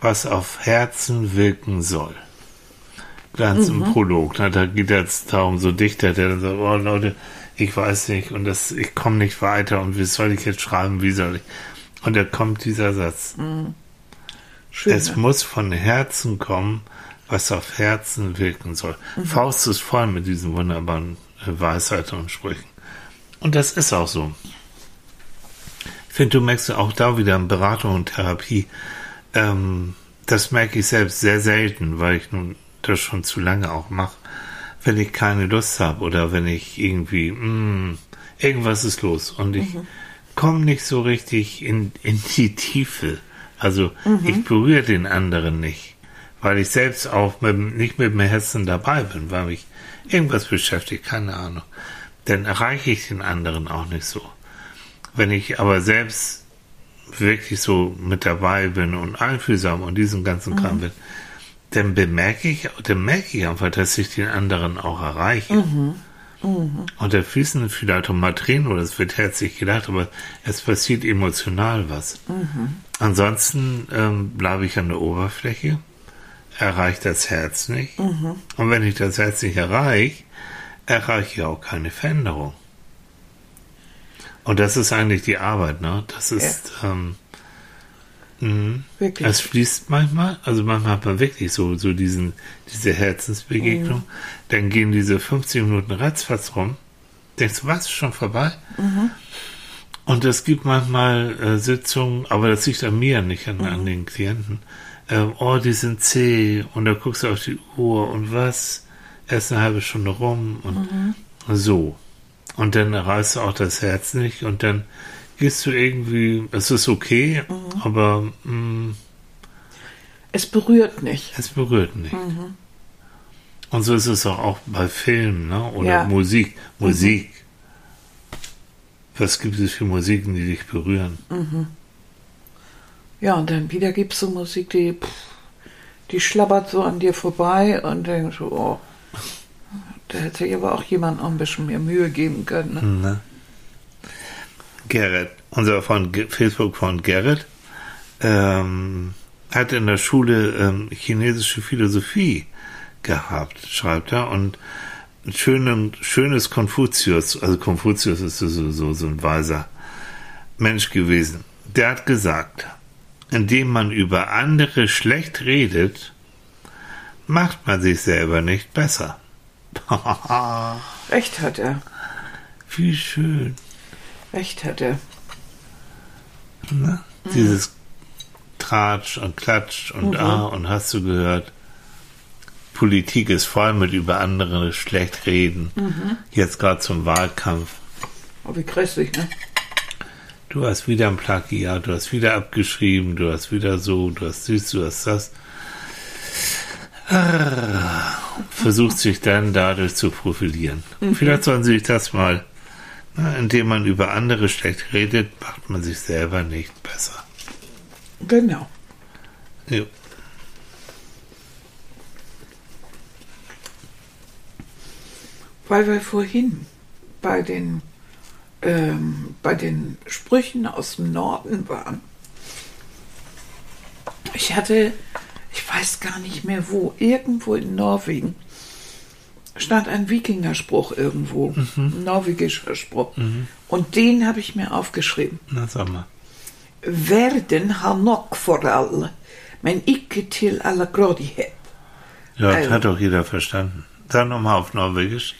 was auf Herzen wirken soll. Ganz im Prolog, ne, da geht jetzt darum, so Dichter, der dann sagt, oh Leute, ich weiß nicht und das, ich komme nicht weiter und wie soll ich jetzt schreiben, wie soll ich? Und da kommt dieser Satz. Schön. Es ne? muss von Herzen kommen, was auf Herzen wirken soll. Faust ist voll mit diesen wunderbaren äh, Weisheiten und Sprüchen. Und das ist auch so. Ich finde, du merkst ja auch da wieder in Beratung und Therapie. Ähm, das merke ich selbst sehr selten, weil ich nun das schon zu lange auch mache. Wenn ich keine Lust habe oder wenn ich irgendwie, mh, irgendwas ist los und ich komme nicht so richtig in, in die Tiefe. Also ich berühre den anderen nicht, weil ich selbst auch mit, nicht mit dem Herzen dabei bin, weil mich irgendwas beschäftigt, keine Ahnung. Dann erreiche ich den anderen auch nicht so. Wenn ich aber selbst wirklich so mit dabei bin und einfühlsam und diesen ganzen Kram bin, dann bemerke ich, dann merke ich einfach, dass ich den anderen auch erreiche. Und da fließen vielleicht auch mal Tränen oder es wird herzlich gedacht, aber es passiert emotional was. Ansonsten ähm, bleibe ich an der Oberfläche, erreiche das Herz nicht. Und wenn ich das Herz nicht erreiche, erreiche ich auch keine Veränderung. Und das ist eigentlich die Arbeit, ne? Das ist, ähm, mh, Wirklich. es fließt manchmal, also manchmal hat man wirklich so, so diesen, diese Herzensbegegnung, dann gehen diese 50 Minuten ratzfatz rum, denkst du, was, ist schon vorbei? Und es gibt manchmal äh, Sitzungen, aber das liegt an mir, nicht an, an den Klienten. Ähm, oh, die sind zäh. Und da guckst du auf die Uhr und was, erst eine halbe Stunde rum und so. Und dann reißt du auch das Herz nicht und dann gehst du irgendwie, es ist okay, aber mh, Es berührt nicht. es berührt nicht. Und so ist es auch, auch bei Filmen ne? oder Ja. Musik. Musik. Was gibt es für Musiken, die dich berühren? Ja, und dann wieder gibt's so Musik, die, pff, die schlabbert so an dir vorbei und denkst so, oh, da hätte sich aber auch jemand noch ein bisschen mehr Mühe geben können. Ne? Gerrit, unser von Facebook von Gerrit, ähm, hat in der Schule ähm, chinesische Philosophie gehabt, schreibt er, und ein schönen, schönes Konfuzius, also Konfuzius ist so, so, so ein weiser Mensch gewesen. Der hat gesagt, indem man über andere schlecht redet, macht man sich selber nicht besser. *laughs* Recht hat er. Wie schön. Recht hat er. Ne? Dieses Tratsch und Klatsch und Ah und hast du gehört. Politik ist voll mit über andere schlecht reden. Jetzt gerade zum Wahlkampf. Oh, wie grässlich, ne? Du hast wieder ein Plagiat, du hast wieder abgeschrieben, du hast wieder so, du hast dies, du hast das. Ah, Versucht sich dann dadurch zu profilieren. Vielleicht sollen sie sich das mal, na, indem man über andere schlecht redet, macht man sich selber nicht besser. Genau. Jo. Weil wir vorhin bei den, ähm, bei den Sprüchen aus dem Norden waren. Ich hatte, ich weiß gar nicht mehr wo, irgendwo in Norwegen stand ein Wikingerspruch irgendwo, ein norwegischer Spruch. Und den habe ich mir aufgeschrieben. Na sag mal. Verden har nok for alle, men ikke til alle grådighet. Ja, das Also- hat doch jeder verstanden. Sag nochmal auf Norwegisch.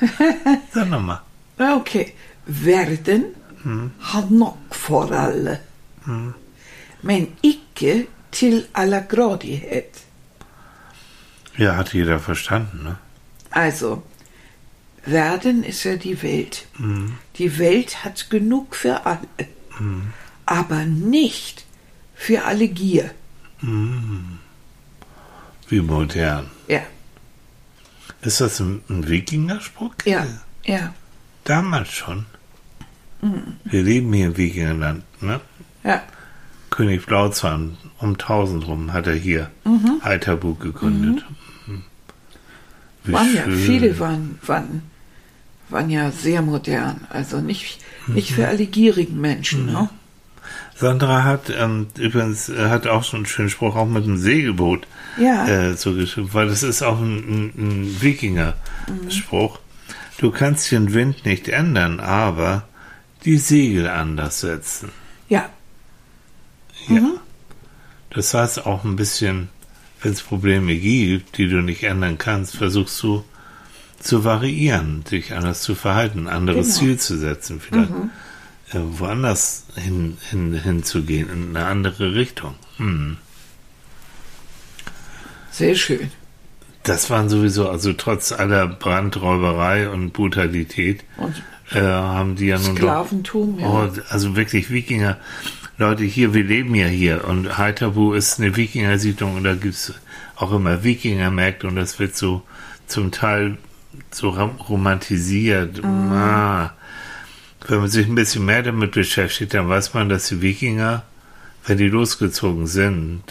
*laughs* Sag nochmal. Okay. Verden har nok for alle, men ikke til alle grådighet. Ja, hat jeder verstanden, ne? Also, Werden ist ja die Welt. Die Welt hat genug für alle, aber nicht für alle Gier. Wie modern. Ja, Ist das ein, ein Wikingerspruch? ja, ja, Damals schon. Wir leben hier im Wikingerland, ne? ja. König Blauzahn um 1000 rum hat er hier Heiterbu gegründet. Mhm. Waren ja, viele waren, waren, waren ja sehr modern. Also nicht, nicht für alle gierigen Menschen. Ne? Sandra hat ähm, übrigens äh, hat auch so einen schönen Spruch, auch mit dem Segelboot Ja. äh, so geschrieben, weil das ist auch ein, ein, ein Wikinger-Spruch. Du kannst den Wind nicht ändern, aber die Segel anders setzen. Ja, Ja. Das heißt auch ein bisschen, wenn es Probleme gibt, die du nicht ändern kannst, versuchst du zu variieren, dich anders zu verhalten, ein anderes Genau. Ziel zu setzen, vielleicht äh, woanders hin, hin, hinzugehen, in eine andere Richtung. Hm. sehr schön. Das waren sowieso, also trotz aller Brandräuberei und Brutalität, Und äh, haben die ja nun doch Sklaventum, ja. Oh, also wirklich Wikinger. Leute, hier, wir leben ja hier und Heiterbu ist eine Wikinger-Siedlung und da gibt's auch immer Wikingermärkte und das wird so zum Teil so rom- romantisiert. Ah. Wenn man sich ein bisschen mehr damit beschäftigt, dann weiß man, dass die Wikinger, wenn die losgezogen sind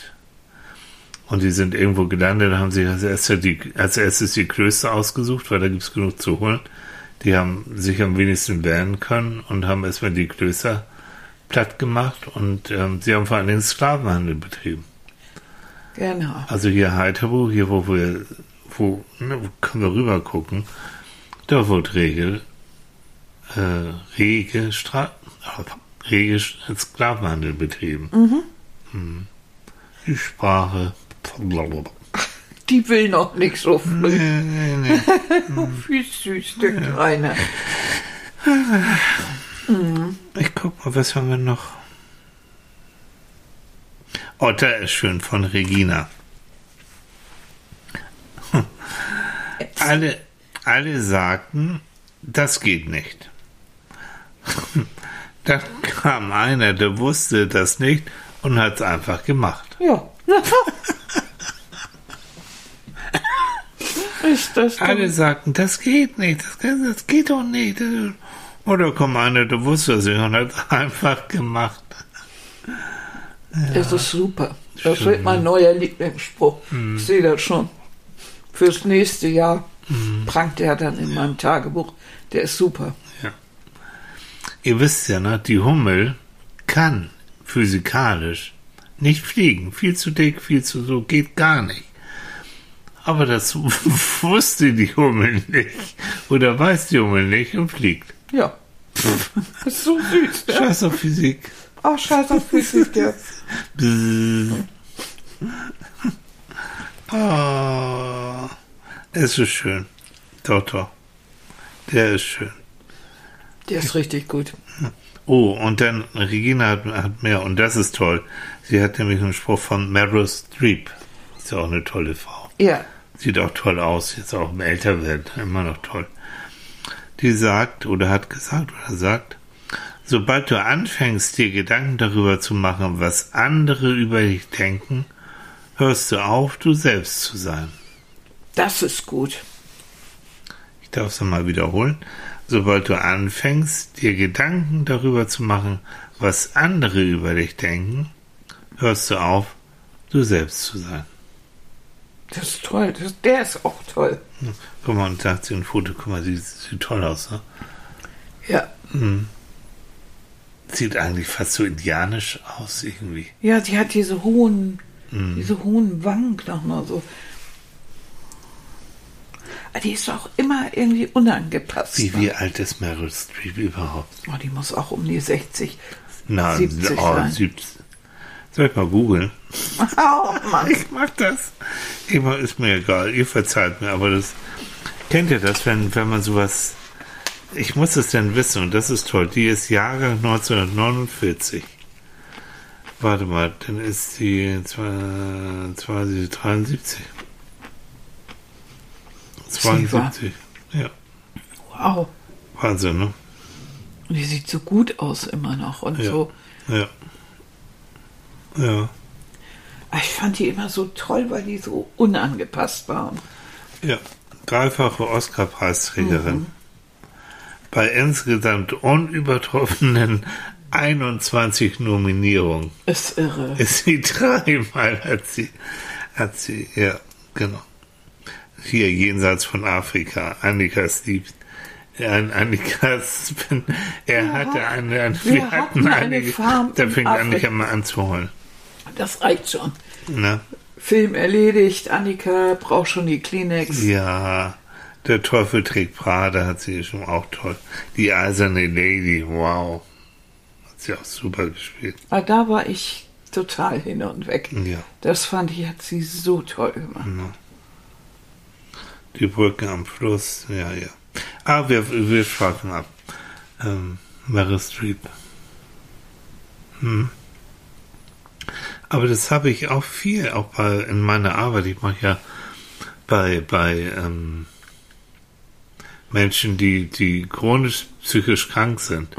und die sind irgendwo gelandet, haben sich als erstes die, als erstes die Klöster ausgesucht, weil da gibt's genug zu holen. Die haben sich am wenigsten wehren können und haben erstmal die Klöster platt gemacht und ähm, sie haben vor allem den Sklavenhandel betrieben. Genau. Also hier Heiteru, hier wo wir, wo, ne, können wir rüber gucken, da wird Regel, äh, rege, Stra rege Sklavenhandel betrieben. Mhm. Die Sprache. blablabla. Die will noch nicht so früh. Nee, nee, nee. *laughs* Wie süß, der Kleine. Ich guck mal, was haben wir noch? Oh, der ist schön von Regina. Alle, alle sagten, das geht nicht. Dann kam einer, der wusste das nicht und hat es einfach gemacht. Ja. *laughs* Alle sagten, das geht nicht, das, das geht doch nicht. Oder kam einer, der wusste das nicht und hat es einfach gemacht. Das ist super. Das Schön, wird mein neuer Lieblingsspruch. Ich sehe das schon. Fürs nächste Jahr prangt er dann in meinem Tagebuch. Der ist super. Ihr wisst ja, ne, die Hummel kann physikalisch nicht fliegen. Viel zu dick, viel zu so, geht gar nicht. Aber das *laughs* wusste die Hummel nicht. Oder weiß die Hummel nicht und fliegt. Ja. *laughs* Das ist so süß. Ja? Scheiß auf Physik. Ach, scheiß auf Physik. Bzzz. Oh, es ist schön. Doch. Der ist schön. Der ist richtig gut. Oh, und dann Regina hat, hat mehr, und das ist toll. Sie hat nämlich einen Spruch von Meryl Streep. Ist ja auch eine tolle Frau. Ja. Sieht auch toll aus, jetzt auch im Älterwerden, immer noch toll. Die sagt oder hat gesagt oder sagt, sobald du anfängst, dir Gedanken darüber zu machen, was andere über dich denken, hörst du auf, du selbst zu sein. Das ist gut. Ich darf es mal wiederholen. Sobald du anfängst, dir Gedanken darüber zu machen, was andere über dich denken, hörst du auf, du selbst zu sein. Das ist toll. Das, der ist auch toll. Hm. Guck mal, und hat sie ein Foto, guck mal, sie sieht toll aus, ne? Ja. Hm. Sieht eigentlich fast so indianisch aus, irgendwie. Ja, sie hat diese hohen, diese hohen Wangen noch mal so. Ah, Die ist auch immer irgendwie unangepasst. Wie, ne? wie alt ist Meryl Streep überhaupt? Oh, die muss auch um die 60. Na, 70 oh, sein. 70. Soll ich mal googeln? *laughs* Oh Mann. Ich mag das. Immer ist mir egal, ihr verzeiht mir, aber das. Kennt ihr das, wenn, wenn man sowas. Ich muss es denn wissen und das ist toll. Die ist Jahrgang 1949. Warte mal, dann ist sie 73. Sie war- 72. Ja, Wow. Wahnsinn, ne? Die sieht so gut aus immer noch und Ja. so. Ja. Ja. Ich fand die immer so toll, weil die so unangepasst waren. Ja, dreifache Oscar-Preisträgerin. Bei insgesamt unübertroffenen 21 Nominierungen Ist irre. ist sie dreimal, hat sie, hat sie, ja, genau. Hier jenseits von Afrika, Annikas liebt. Ja, Annikas, er hatte eine, eine wir wir, hatten hatten eine einige, Farm da in fängt Annika mal an zu heulen. Das reicht schon. Ne? Film erledigt. Annika braucht schon die Kleenex. Ja, der Teufel trägt Prada hat sie schon auch toll. Die eiserne Lady, wow. Hat sie auch super gespielt. Aber da war ich total hin und weg. Ja. Das fand ich, hat sie so toll gemacht. Die Brücke am Fluss, ja, ja. Ah, wir, wir schweifen ab. Ähm, Meryl Streep. Hm. Aber das habe ich auch viel, auch bei, in meiner Arbeit. Ich mache ja bei, bei ähm, Menschen, die, die chronisch psychisch krank sind.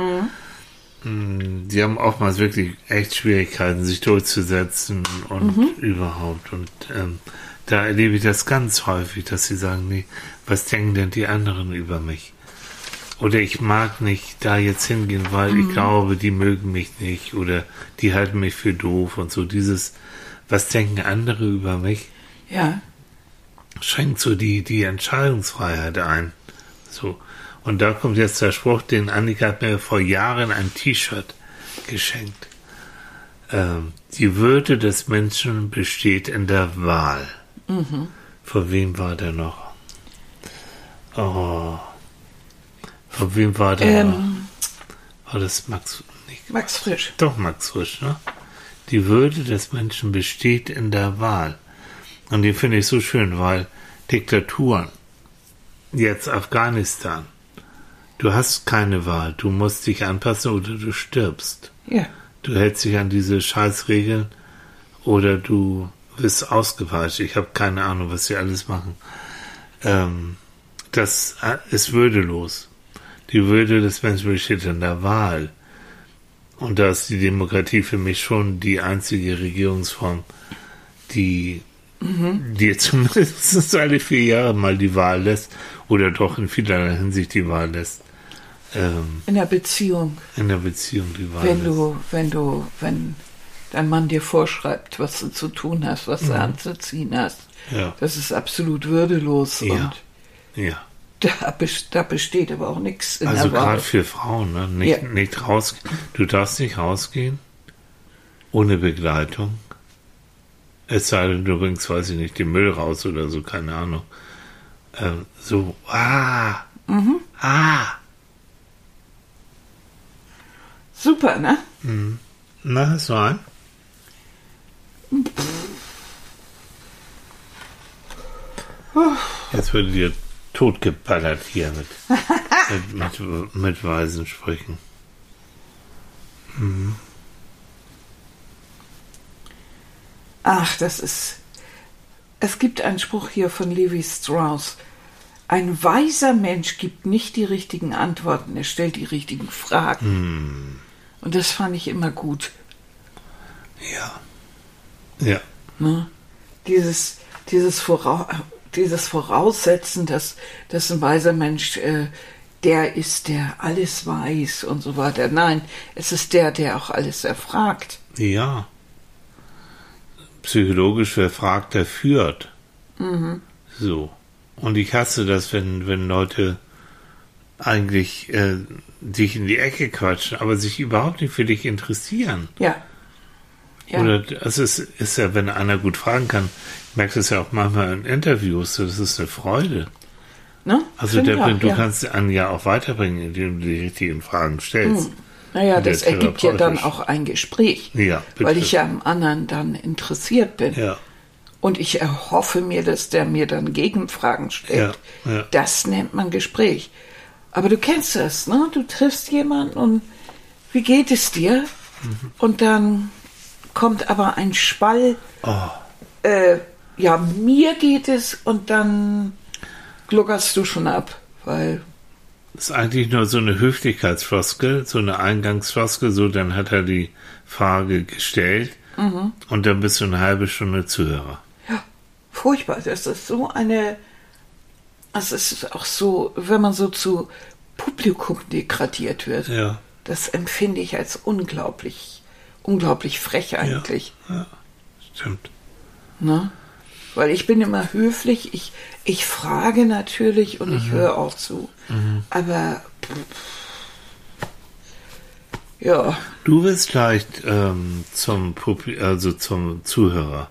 Mm, Die haben oftmals wirklich echt Schwierigkeiten, sich durchzusetzen und überhaupt. Und ähm, da erlebe ich das ganz häufig, dass sie sagen, nee, was denken denn die anderen über mich? Oder ich mag nicht da jetzt hingehen, weil ich glaube, die mögen mich nicht oder die halten mich für doof und so dieses, was denken andere über mich, Ja. schränkt so die, die Entscheidungsfreiheit ein. So. Und da kommt jetzt der Spruch, den Annika hat mir vor Jahren ein T-Shirt geschenkt. Ähm, die Würde des Menschen besteht in der Wahl. Von wem war der noch? Oh. Von wem war der? Ähm, War das Max? Nicht, Max Frisch. doch Max Frisch, ne? Die Würde des Menschen besteht in der Wahl. Und die finde ich so schön, weil Diktaturen, jetzt Afghanistan, du hast keine Wahl. Du musst dich anpassen oder du stirbst. Ja. Du hältst dich an diese Scheißregeln oder du wirst ausgepeitscht. Ich habe keine Ahnung, was sie alles machen. Ähm, das äh, ist würdelos. Die Würde des Menschen besteht in der Wahl. Und da ist die Demokratie für mich schon die einzige Regierungsform, die dir *laughs* zumindest alle vier Jahre mal die Wahl lässt oder doch in vielerlei Hinsicht die Wahl lässt. Ähm, In der Beziehung. in der Beziehung die Wahl Wenn lässt. du, wenn du, wenn dein Mann dir vorschreibt, was du zu tun hast, was du anzuziehen hast, Ja. das ist absolut würdelos. Ja. Und Ja. Da, da besteht aber auch nichts in Also gerade für Frauen, ne? Nicht, Ja. nicht raus. Du darfst nicht rausgehen ohne Begleitung. Es sei denn, du bringst, weiß ich nicht, den Müll raus oder so, keine Ahnung. Ähm, so, ah, ah. Super, ne? Na, hast du einen? Jetzt würde dir totgeballert hier mit Mit, mit, mit weisen Sprüchen. Ach, das ist. Es gibt einen Spruch hier von Levi Strauss. Ein weiser Mensch gibt nicht die richtigen Antworten, er stellt die richtigen Fragen. Und das fand ich immer gut. Ja. Ja. Ne? Dieses, dieses, Vorau dieses Voraussetzen, dass, dass ein weiser Mensch äh, der ist, der alles weiß und so weiter. Nein, es ist der, der auch alles erfragt. Ja. Psychologisch wer fragt, der führt. So. Und ich hasse das, wenn, wenn Leute eigentlich äh, dich in die Ecke quatschen, aber sich überhaupt nicht für dich interessieren. Ja. ja. Oder es ist, ist ja, wenn einer gut fragen kann, merke das ja auch manchmal in Interviews, das ist eine Freude. ne? Also der, auch, du ja. kannst einen ja auch weiterbringen, indem du die richtigen Fragen stellst. Naja, der das ergibt ja dann auch ein Gespräch, Ja, weil ich ja am anderen dann interessiert bin. Ja. Und ich erhoffe mir, dass der mir dann Gegenfragen stellt. Ja. Das nennt man Gespräch. Aber du kennst das, ne? Du triffst jemanden und wie geht es dir? Mhm. Und dann kommt aber ein Spall, Oh, äh, ja, mir geht es und dann gluckerst du schon ab, weil, das ist eigentlich nur so eine Höflichkeitsfloskel, so eine Eingangsfloskel, so dann hat er die Frage gestellt Mhm. und dann bist du eine halbe Stunde Zuhörer. ja, furchtbar. Das ist so eine, es ist auch so, wenn man so zu Publikum degradiert wird. Ja. Das empfinde ich als unglaublich, unglaublich frech eigentlich. Ja, stimmt. Ne? Weil ich bin immer höflich, ich, ich frage natürlich und ich höre auch zu. Aber ja, Du bist vielleicht ähm, zum Publi also zum Zuhörer.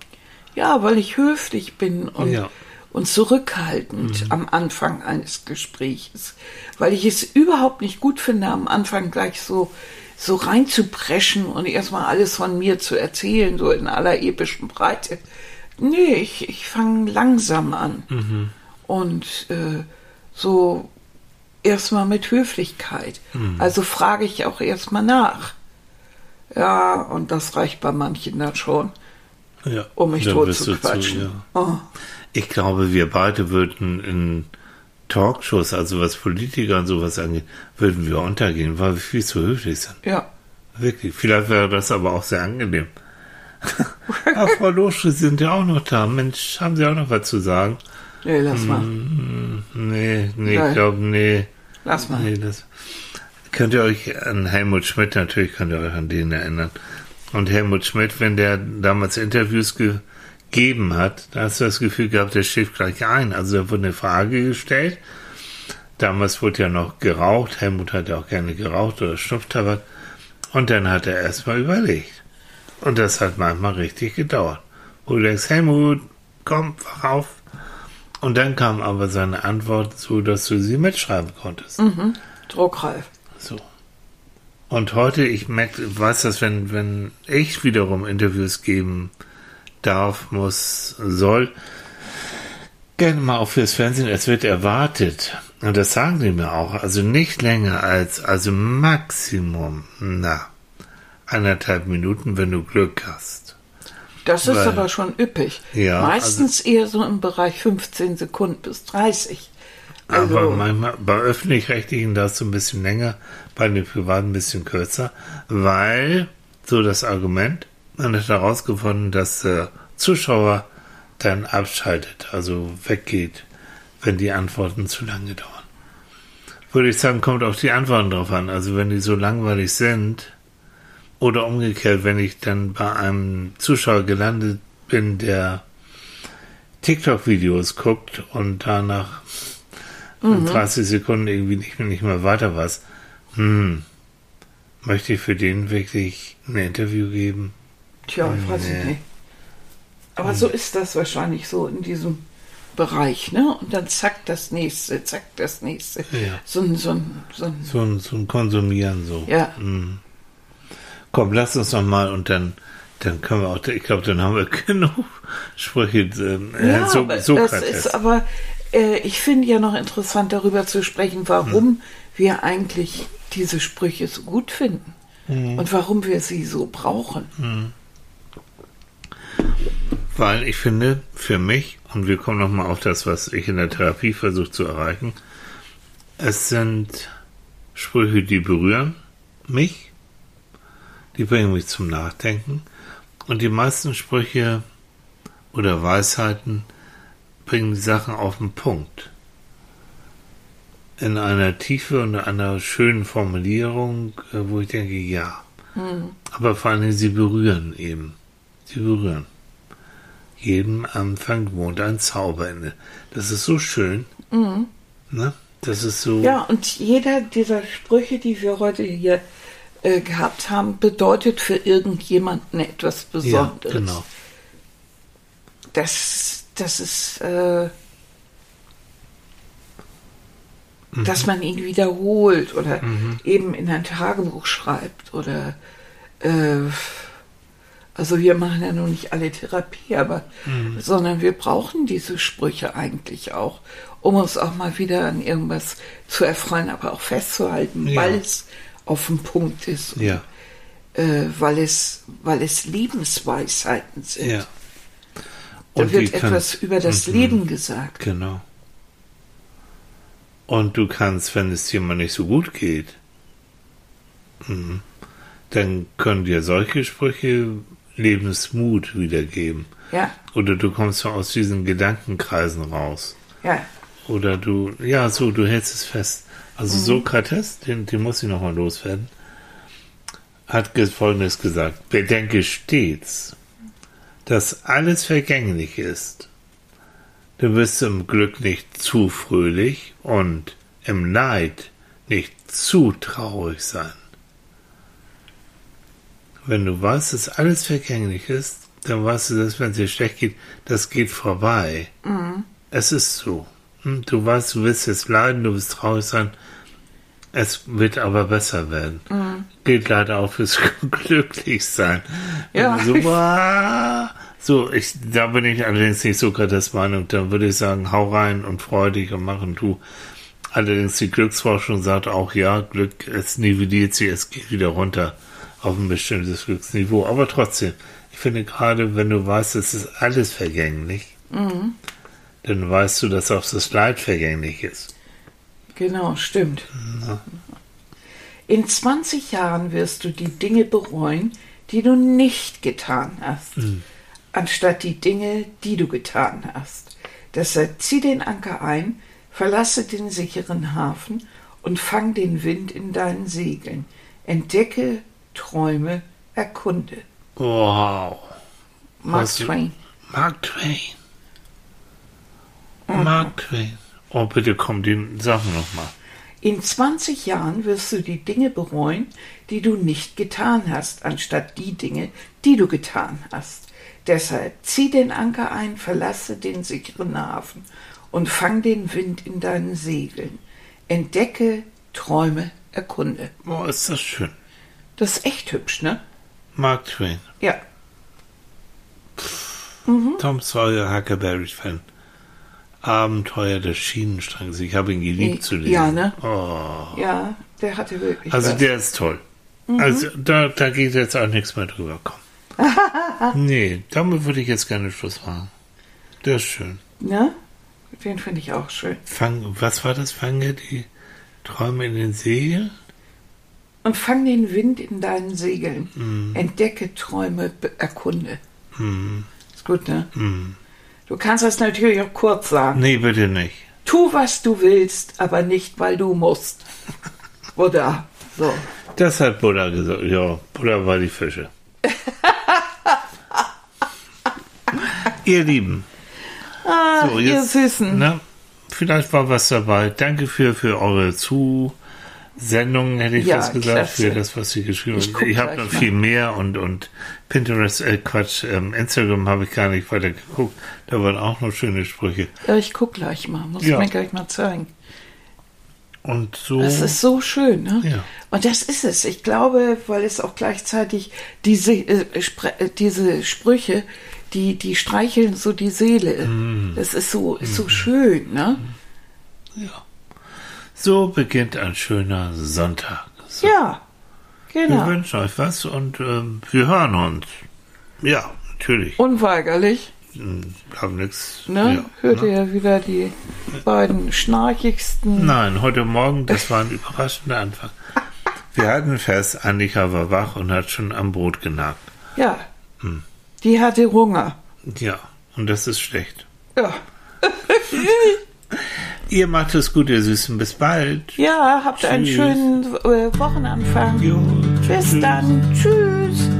ja, weil ich höflich bin und, Ja. und zurückhaltend am Anfang eines Gesprächs. Weil ich es überhaupt nicht gut finde, am Anfang gleich so, so reinzupreschen und erstmal alles von mir zu erzählen, so in aller epischen Breite. Nee, ich, ich fange langsam an. Und äh, so erstmal mit Höflichkeit. Also frage ich auch erstmal nach. Ja, und das reicht bei manchen dann schon, Ja. um mich tot zu quatschen. ja. oh. Ich glaube, wir beide würden in Talkshows, also was Politiker und sowas angeht, würden wir untergehen, weil wir viel zu höflich sind. Ja, Wirklich. Vielleicht wäre das aber auch sehr angenehm. Ach, *laughs* Frau Loschke, Sie sind ja auch noch da. Mensch, haben Sie auch noch was zu sagen? nee, lass mal. Mm, Nee, nee, Nein. ich glaube, nee. Lass mal. Nee, das. Könnt ihr euch an Helmut Schmidt, natürlich könnt ihr euch an den erinnern. Und Helmut Schmidt, wenn der damals Interviews gegeben hat, da hast du das Gefühl gehabt, der schläft gleich ein. Also da wurde eine Frage gestellt. Damals wurde ja noch geraucht. Helmut hat ja auch gerne geraucht oder Schnupftabak. Und dann hat er erstmal überlegt. Und das hat manchmal richtig gedauert. Wo du denkst, Helmut, komm, wach auf. Und dann kam aber seine Antwort so, dass du sie mitschreiben konntest. Mhm. Druckreif. So. Und heute, ich merke, weiß das, wenn, wenn ich wiederum Interviews geben darf, muss, soll, gerne mal auch fürs Fernsehen, es wird erwartet. Und das sagen die mir auch. Also nicht länger als, also Maximum, na, anderthalb Minuten, wenn du Glück hast. Das ist Weil- aber schon üppig. Ja, also Meistens eher so im Bereich 15 Sekunden bis 30. Also, Aber manchmal bei öffentlich-rechtlichen da ist so ein bisschen länger, bei den privaten ein bisschen kürzer, weil, so das Argument, man hat herausgefunden, dass der Zuschauer dann abschaltet, also weggeht, wenn die Antworten zu lange dauern. Würde ich sagen, kommt auf die Antworten drauf an. Also wenn die so langweilig sind, oder umgekehrt, wenn ich dann bei einem Zuschauer gelandet bin, der TikTok-Videos guckt und danach in 30 Sekunden irgendwie nicht, nicht mehr weiter was. Hm. Möchte ich für den wirklich ein Interview geben? tja, ich weiß Nee. ich nicht. Aber so ist das wahrscheinlich so in diesem Bereich, ne? Und dann zack das nächste, zack das nächste. Ja. So ein, so ein, so ein So ein, so ein Konsumieren so. Ja. Hm. Komm, lass uns noch mal und dann, dann können wir auch, ich glaube, dann haben wir *laughs* genug Sprüche. Ähm, Ja, so, so das ist aber, äh, ich finde ja noch interessant darüber zu sprechen, warum wir eigentlich diese Sprüche so gut finden und warum wir sie so brauchen. Weil ich finde, für mich, und wir kommen nochmal auf das, was ich in der Therapie versuche zu erreichen, es sind Sprüche, die berühren mich, die bringen mich zum Nachdenken. Und die meisten Sprüche oder Weisheiten bringen die Sachen auf den Punkt. In einer Tiefe und einer schönen Formulierung, äh, wo ich denke, ja. Aber vor allem, sie berühren eben. Sie berühren. Jedem Anfang wohnt ein Zauberende. Das ist so schön. Ne? Das ist so. Ja, und jeder dieser Sprüche, die wir heute hier äh, gehabt haben, bedeutet für irgendjemanden etwas ja Besonderes. genau. Das, das ist, äh, dass man ihn wiederholt oder eben in ein Tagebuch schreibt oder äh, also wir machen ja nun nicht alle Therapie, aber sondern wir brauchen diese Sprüche eigentlich auch, um uns auch mal wieder an irgendwas zu erfreuen, aber auch festzuhalten, Ja. weil es auf dem Punkt ist, und, Ja, äh, weil es weil es Lebensweisheiten sind. ja. Da die wird kann- etwas über das Mhm. Leben gesagt. Genau. Und du kannst, wenn es dir mal nicht so gut geht, mhm, dann können dir solche Sprüche Lebensmut wiedergeben. Ja, Oder du kommst aus diesen Gedankenkreisen raus. ja, Oder du, ja, so, du hältst es fest. Also Sokrates, den, den muss ich nochmal loswerden, hat ge- Folgendes gesagt. Bedenke stets, dass alles vergänglich ist. Du wirst im Glück nicht zu fröhlich und im Leid nicht zu traurig sein. Wenn du weißt, dass alles vergänglich ist, dann weißt du, dass wenn es dir schlecht geht, das geht vorbei. Es ist so. Hm, Du weißt, du wirst jetzt leiden, du wirst traurig sein. Es wird aber besser werden. Gilt leider auch *laughs* fürs Glücklichsein. Ja. So, so ich, da bin ich allerdings nicht Sokrates Meinung. Da würde ich sagen, hau rein und freu dich und mach und tu. Allerdings die Glücksforschung sagt auch, ja, Glück, es nivelliert sich, es geht wieder runter auf ein bestimmtes Glücksniveau. Aber trotzdem, ich finde gerade, wenn du weißt, es ist alles vergänglich, dann weißt du, dass auch das Leid vergänglich ist. genau, stimmt. In 20 Jahren wirst du die Dinge bereuen, die du nicht getan hast, anstatt die Dinge, die du getan hast. Deshalb zieh den Anker ein, verlasse den sicheren Hafen und fang den Wind in deinen Segeln. Entdecke, träume, erkunde. Wow. Mark Was- Twain. Mark Twain. Mark Twain. Oh, bitte komm, die Sachen nochmal. In 20 Jahren wirst du die Dinge bereuen, die du nicht getan hast, anstatt die Dinge, die du getan hast. Deshalb zieh den Anker ein, verlasse den sicheren Hafen und fang den Wind in deinen Segeln. Entdecke, träume, erkunde. Oh, ist das schön. Das ist echt hübsch, ne? Mark Twain. Ja. Tom Sawyer, Huckleberry-Fan. Abenteuer des Schienenstrangs. Ich habe ihn geliebt zu lesen. Ja, ne? Oh. Ja, der hatte wirklich Also was. der ist toll. Also da, da geht jetzt auch nichts mehr drüber. Komm. *laughs* nee, damit würde ich jetzt gerne Schluss machen. Der ist schön. Ne? Den finde ich auch schön. Fang, was war das? Fange die Träume in den Segel? Und fang den Wind in deinen Segeln. Mhm. Entdecke, träume, erkunde. Hm. Ist gut, ne? Hm. Du kannst das natürlich auch kurz sagen. Nee, bitte nicht. Tu, was du willst, aber nicht, weil du musst. Oder so. Das hat Buddha gesagt. Ja, Buddha war die Fische. *laughs* Ihr Lieben. Ah, So, ihr jetzt- Süßen. Na, vielleicht war was dabei. Danke für, für eure Zusendungen, hätte ich Ja, fast gesagt, für das, was Sie geschrieben Ich haben. guck Ich habe noch mal. viel mehr und, und Pinterest, äh, Quatsch, ähm, Instagram habe ich gar nicht weiter geguckt. Da waren auch noch schöne Sprüche. Ja, ich guck gleich mal. Muss Ja. mir gleich mal zeigen. Und so. Das ist so schön, ne? Ja. Und das ist es. Ich glaube, weil es auch gleichzeitig diese, äh, Spre äh, diese Sprüche, die, die streicheln so die Seele. Mm. Das ist so, ist so schön, ne? Ja. So beginnt ein schöner Sonntag. So. Ja, Wir genau. wünschen euch was und ähm, wir hören uns. Ja, natürlich. Unweigerlich, Hm, Hab nix. ne? Ja, Hört ne? ihr wieder die beiden schnarchigsten. Nein, heute Morgen, das war ein überraschender Anfang. *laughs* Wir hatten fest, Annika war wach und hat schon am Brot genagt. Ja. Hm. Die hatte Hunger. Ja, und das ist schlecht. Ja. *laughs* *laughs* Ihr macht es gut, ihr Süßen. Bis bald. Ja, habt einen Tschüss. schönen äh, Wochenanfang. Jo, Bis tschüss. dann. Tschüss.